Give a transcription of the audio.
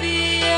be